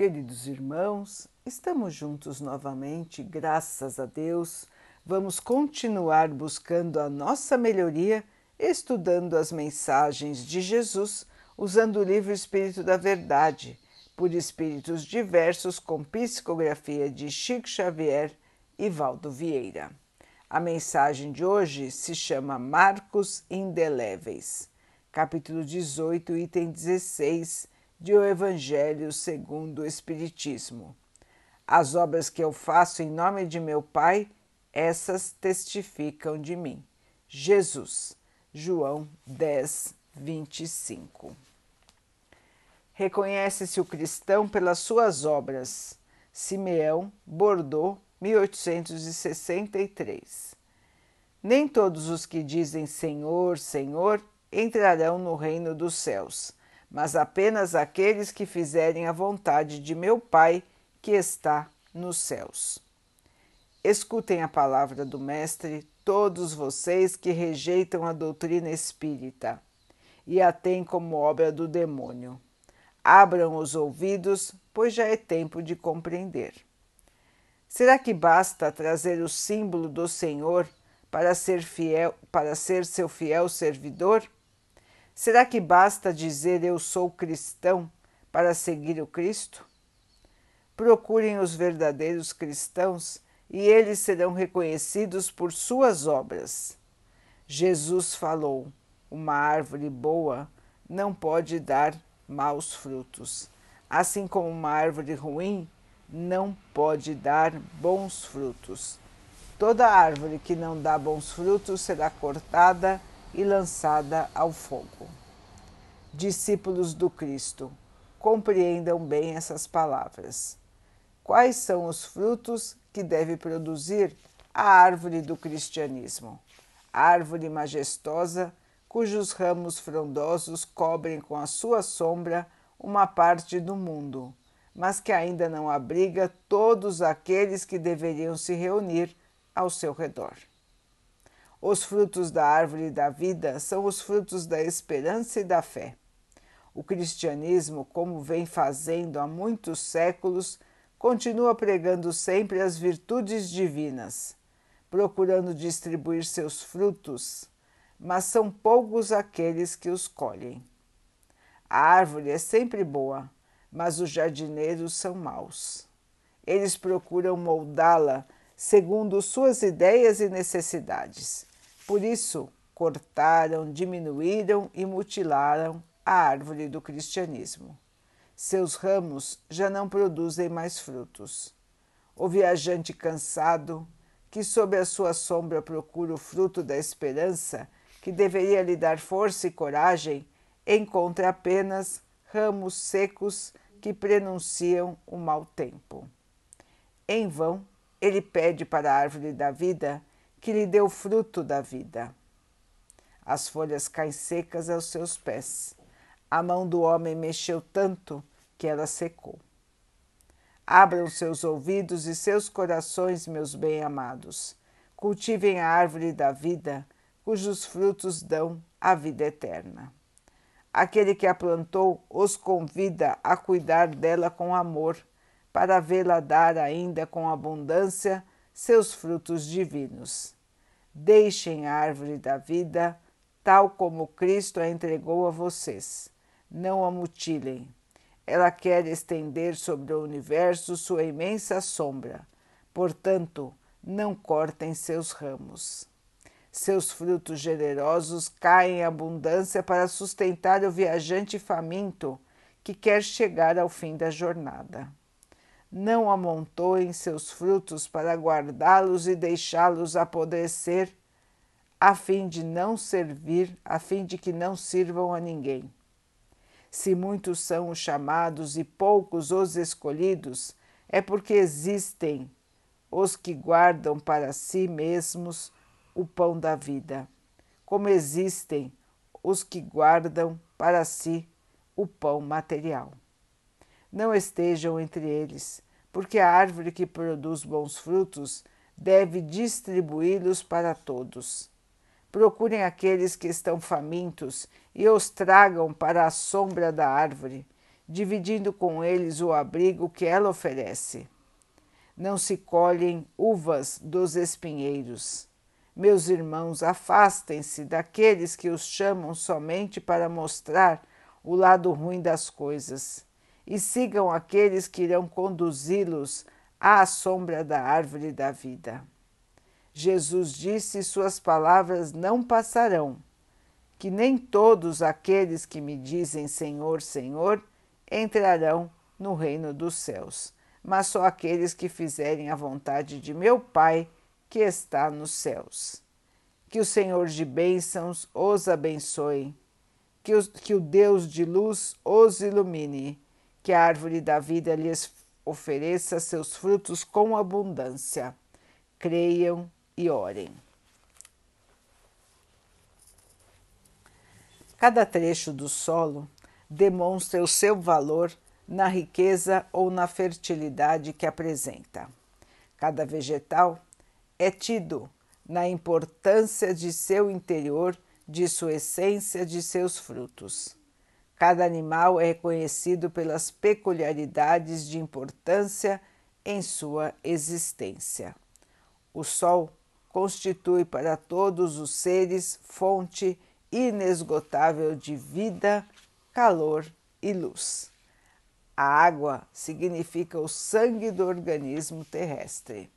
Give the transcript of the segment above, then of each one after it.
Queridos irmãos, estamos juntos novamente, graças a Deus. Vamos continuar buscando a nossa melhoria, estudando as mensagens de Jesus, usando o livro Espírito da Verdade, por espíritos diversos, com psicografia de Chico Xavier e Valdo Vieira. A mensagem de hoje se chama Marcos Indeléveis, capítulo 18, item 16 de O Evangelho segundo o Espiritismo. As obras que eu faço em nome de meu Pai, essas testificam de mim. Jesus, João 10, 25. Reconhece-se o cristão pelas suas obras. Simeão, Bordeaux, 1863. Nem todos os que dizem Senhor, Senhor entrarão no reino dos céus mas apenas aqueles que fizerem a vontade de meu Pai que está nos céus. Escutem a palavra do Mestre, todos vocês que rejeitam a doutrina espírita e a têm como obra do demônio. Abram os ouvidos, pois já é tempo de compreender. Será que basta trazer o símbolo do Senhor para ser fiel, para ser seu fiel servidor? Será que basta dizer eu sou cristão para seguir o Cristo? Procurem os verdadeiros cristãos e eles serão reconhecidos por suas obras. Jesus falou: uma árvore boa não pode dar maus frutos, assim como uma árvore ruim não pode dar bons frutos. Toda árvore que não dá bons frutos será cortada e lançada ao fogo. Discípulos do Cristo, compreendam bem essas palavras. Quais são os frutos que deve produzir a árvore do cristianismo? árvore majestosa cujos ramos frondosos cobrem com a sua sombra uma parte do mundo, mas que ainda não abriga todos aqueles que deveriam se reunir ao seu redor. Os frutos da árvore da vida são os frutos da esperança e da fé. O cristianismo, como vem fazendo há muitos séculos, continua pregando sempre as virtudes divinas, procurando distribuir seus frutos, mas são poucos aqueles que os colhem. A árvore é sempre boa, mas os jardineiros são maus. Eles procuram moldá-la segundo suas ideias e necessidades por isso, cortaram, diminuíram e mutilaram a árvore do cristianismo. Seus ramos já não produzem mais frutos. O viajante cansado, que sob a sua sombra procura o fruto da esperança, que deveria lhe dar força e coragem, encontra apenas ramos secos que prenunciam o mau tempo. Em vão, ele pede para a árvore da vida que lhe deu fruto da vida. As folhas caem secas aos seus pés. A mão do homem mexeu tanto que ela secou. Abram seus ouvidos e seus corações, meus bem-amados. Cultivem a árvore da vida, cujos frutos dão a vida eterna. Aquele que a plantou os convida a cuidar dela com amor, para vê-la dar ainda com abundância seus frutos divinos. Deixem a árvore da vida tal como Cristo a entregou a vocês. Não a mutilem. Ela quer estender sobre o universo sua imensa sombra. Portanto, não cortem seus ramos. Seus frutos generosos caem em abundância para sustentar o viajante faminto que quer chegar ao fim da jornada não amontoem seus frutos para guardá-los e deixá-los apodrecer, a fim de não servir, a fim de que não sirvam a ninguém. Se muitos são os chamados e poucos os escolhidos, é porque existem os que guardam para si mesmos o pão da vida, como existem os que guardam para si o pão material não estejam entre eles, porque a árvore que produz bons frutos deve distribuí-los para todos. Procurem aqueles que estão famintos e os tragam para a sombra da árvore. dividindo com eles o abrigo que ela oferece. Não se colhem uvas dos espinheiros. Meus irmãos, afastem-se daqueles que os chamam somente para mostrar o lado ruim das coisas e sigam aqueles que irão conduzi-los à sombra da árvore da vida. Jesus disse: Suas palavras não passarão, que nem todos aqueles que me dizem Senhor, Senhor entrarão no reino dos céus, mas só aqueles que fizerem a vontade de meu Pai que está nos céus. Que o Senhor de bênçãos os abençoe, que, os, que o Deus de luz os ilumine que a árvore da vida lhes ofereça seus frutos com abundância. Creiam e orem. Cada trecho do solo demonstra o seu valor na riqueza ou na fertilidade que apresenta. Cada vegetal é tido na importância de seu interior, de sua essência, de seus frutos. Cada animal é reconhecido pelas peculiaridades de importância em sua existência. O Sol constitui para todos os seres fonte inesgotável de vida, calor e luz. A água significa o sangue do organismo terrestre.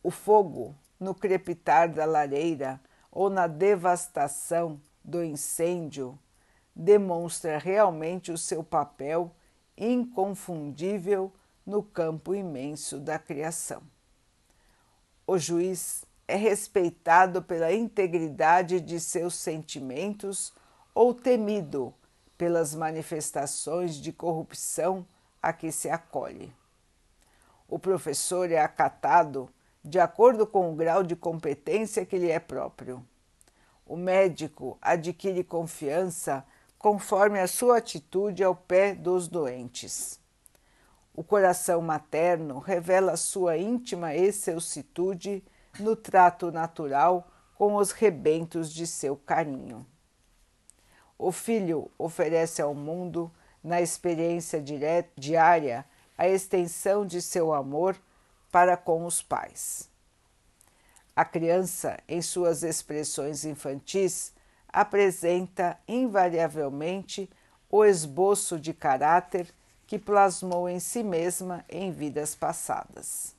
O fogo, no crepitar da lareira ou na devastação do incêndio, demonstra realmente o seu papel inconfundível no campo imenso da criação. O juiz é respeitado pela integridade de seus sentimentos ou temido pelas manifestações de corrupção a que se acolhe. O professor é acatado de acordo com o grau de competência que lhe é próprio. O médico adquire confiança conforme a sua atitude ao pé dos doentes. O coração materno revela sua íntima excelsitude no trato natural com os rebentos de seu carinho. O filho oferece ao mundo, na experiência direta, diária, a extensão de seu amor para com os pais. A criança, em suas expressões infantis, apresenta invariavelmente o esboço de caráter que plasmou em si mesma em vidas passadas.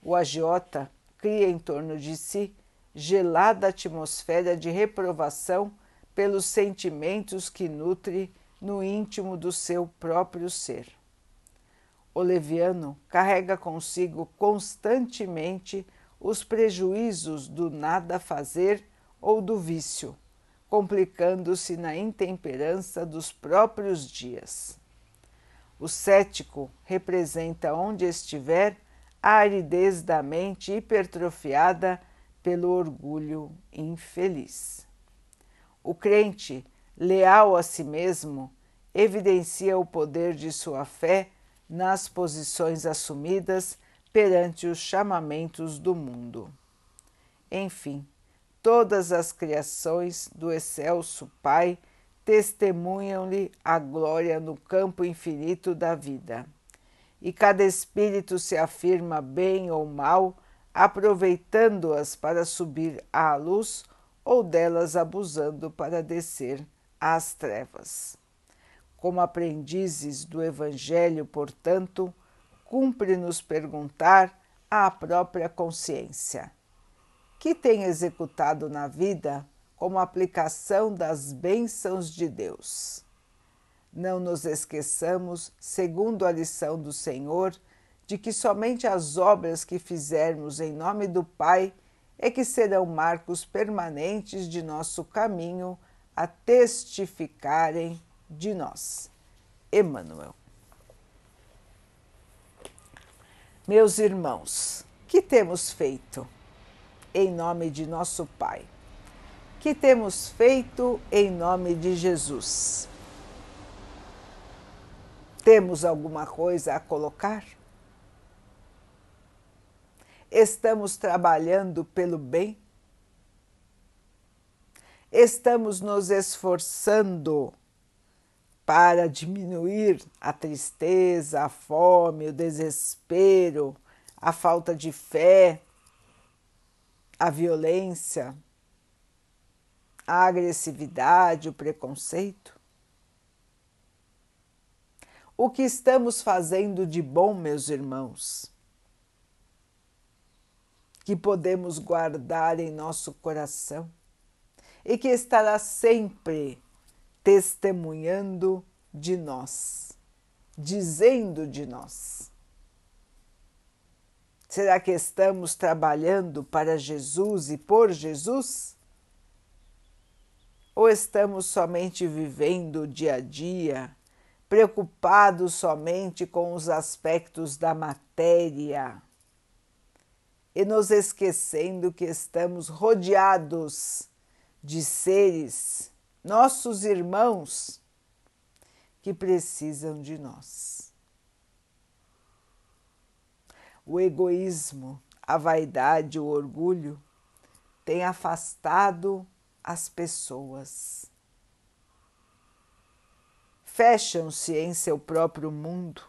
O agiota cria em torno de si gelada atmosfera de reprovação pelos sentimentos que nutre no íntimo do seu próprio ser. O leviano carrega consigo constantemente os prejuízos do nada fazer ou do vício complicando-se na intemperança dos próprios dias. O cético representa onde estiver a aridez da mente hipertrofiada pelo orgulho infeliz. O crente, leal a si mesmo, evidencia o poder de sua fé nas posições assumidas perante os chamamentos do mundo. Enfim, Todas as criações do excelso Pai testemunham-lhe a glória no campo infinito da vida. E cada espírito se afirma bem ou mal, aproveitando-as para subir à luz ou delas abusando para descer às trevas. Como aprendizes do Evangelho, portanto, cumpre-nos perguntar à própria consciência que tem executado na vida como aplicação das bênçãos de Deus. Não nos esqueçamos, segundo a lição do Senhor, de que somente as obras que fizermos em nome do Pai é que serão marcos permanentes de nosso caminho a testificarem de nós. Emmanuel. Meus irmãos, que temos feito? Em nome de nosso Pai. Que temos feito em nome de Jesus? Temos alguma coisa a colocar? Estamos trabalhando pelo bem? Estamos nos esforçando para diminuir a tristeza, a fome, o desespero, a falta de fé, a violência, a agressividade, o preconceito? O que estamos fazendo de bom, meus irmãos? Que podemos guardar em nosso coração e que estará sempre testemunhando de nós, dizendo de nós. Será que estamos trabalhando para Jesus e por Jesus? Ou estamos somente vivendo o dia a dia, preocupados somente com os aspectos da matéria e nos esquecendo que estamos rodeados de seres nossos irmãos que precisam de nós. O egoísmo, a vaidade, o orgulho têm afastado as pessoas. Fecham-se em seu próprio mundo,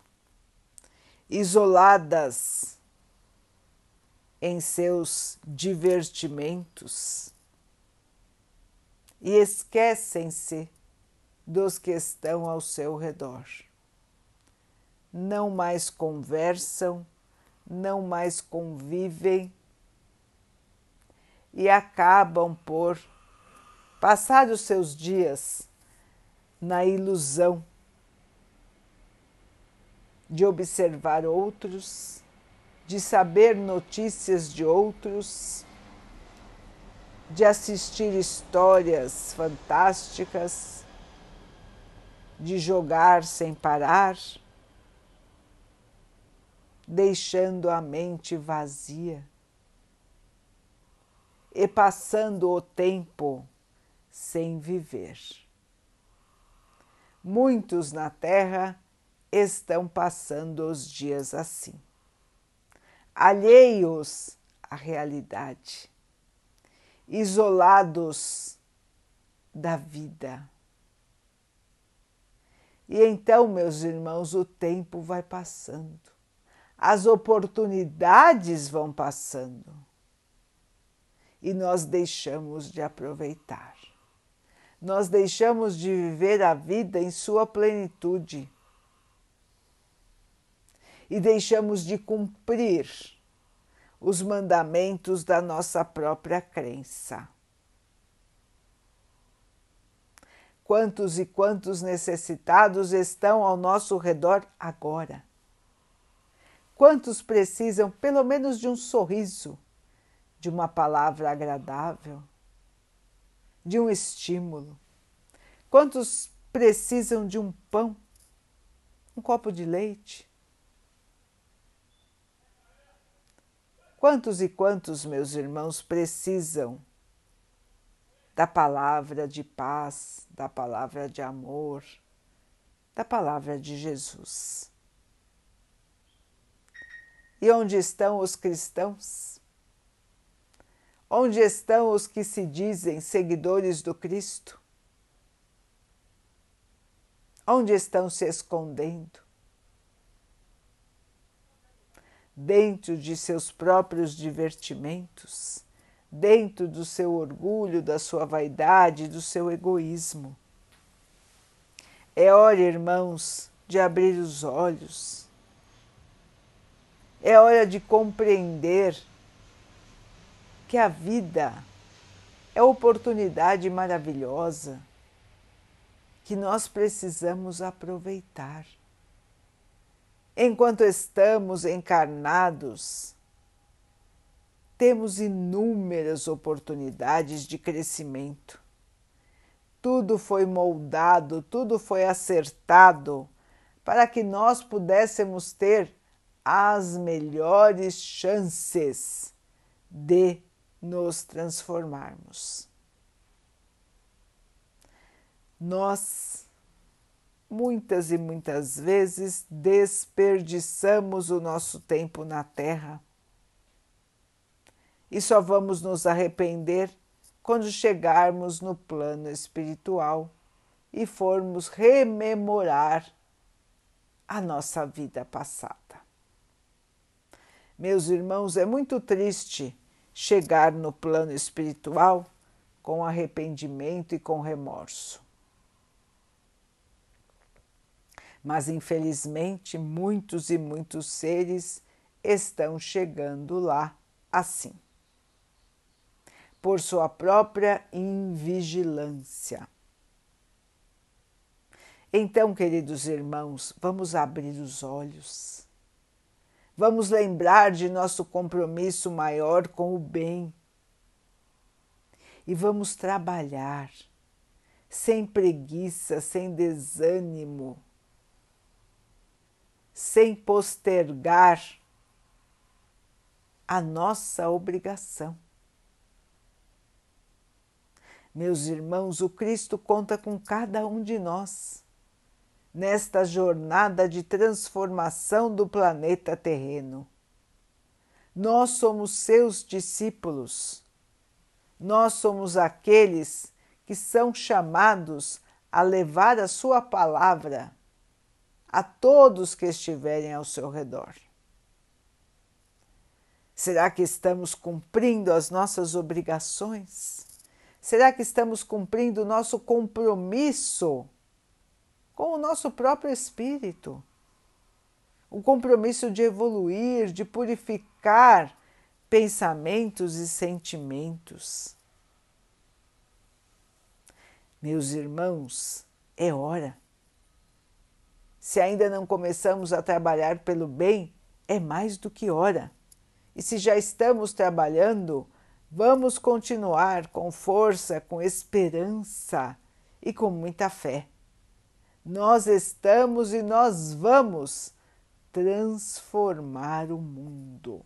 isoladas em seus divertimentos e esquecem-se dos que estão ao seu redor. Não mais conversam, não mais convivem e acabam por passar os seus dias na ilusão de observar outros, de saber notícias de outros de assistir histórias fantásticas, de jogar sem parar, deixando a mente vazia e passando o tempo sem viver. Muitos na Terra estão passando os dias assim, alheios à realidade isolados da vida. E então, meus irmãos, o tempo vai passando, as oportunidades vão passando e nós deixamos de aproveitar. Nós deixamos de viver a vida em sua plenitude e deixamos de cumprir os mandamentos da nossa própria crença. Quantos e quantos necessitados estão ao nosso redor agora? Quantos precisam pelo menos de um sorriso, de uma palavra agradável, de um estímulo? Quantos precisam de um pão, um copo de leite? Quantos e quantos meus irmãos precisam da palavra de paz, da palavra de amor, da palavra de Jesus? E onde estão os cristãos? Onde estão os que se dizem seguidores do Cristo? Onde estão se escondendo? dentro de seus próprios divertimentos, dentro do seu orgulho, da sua vaidade, do seu egoísmo. É hora, irmãos, de abrir os olhos. É hora de compreender que a vida é oportunidade maravilhosa que nós precisamos aproveitar enquanto estamos encarnados, temos inúmeras oportunidades de crescimento. Tudo foi moldado, tudo foi acertado para que nós pudéssemos ter as melhores chances de nos transformarmos. Nós muitas e muitas vezes desperdiçamos o nosso tempo na Terra e só vamos nos arrepender quando chegarmos no plano espiritual, e formos rememorar a nossa vida passada. Meus irmãos, é muito triste chegar no plano espiritual com arrependimento e com remorso. Mas infelizmente muitos e muitos seres estão chegando lá assim, por sua própria invigilância. Então, queridos irmãos, vamos abrir os olhos. Vamos lembrar de nosso compromisso maior com o bem. E vamos trabalhar sem preguiça, sem desânimo, sem postergar a nossa obrigação. Meus irmãos, o Cristo conta com cada um de nós nesta jornada de transformação do planeta terreno. Nós somos seus discípulos. Nós somos aqueles que são chamados a levar a sua palavra a todos que estiverem ao seu redor. Será que estamos cumprindo as nossas obrigações? Será que estamos cumprindo o nosso compromisso com o nosso próprio espírito. O compromisso de evoluir, de purificar pensamentos e sentimentos. Meus irmãos, é hora. Se ainda não começamos a trabalhar pelo bem, é mais do que hora. E se já estamos trabalhando, vamos continuar com força, com esperança e com muita fé nós estamos e nós vamos transformar o mundo.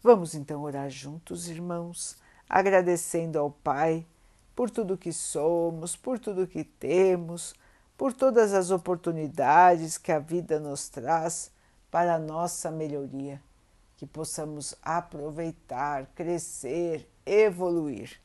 Vamos então orar juntos, irmãos, agradecendo ao Pai por tudo que somos, por tudo que temos, por todas as oportunidades que a vida nos traz para a nossa melhoria, que possamos aproveitar, crescer, evoluir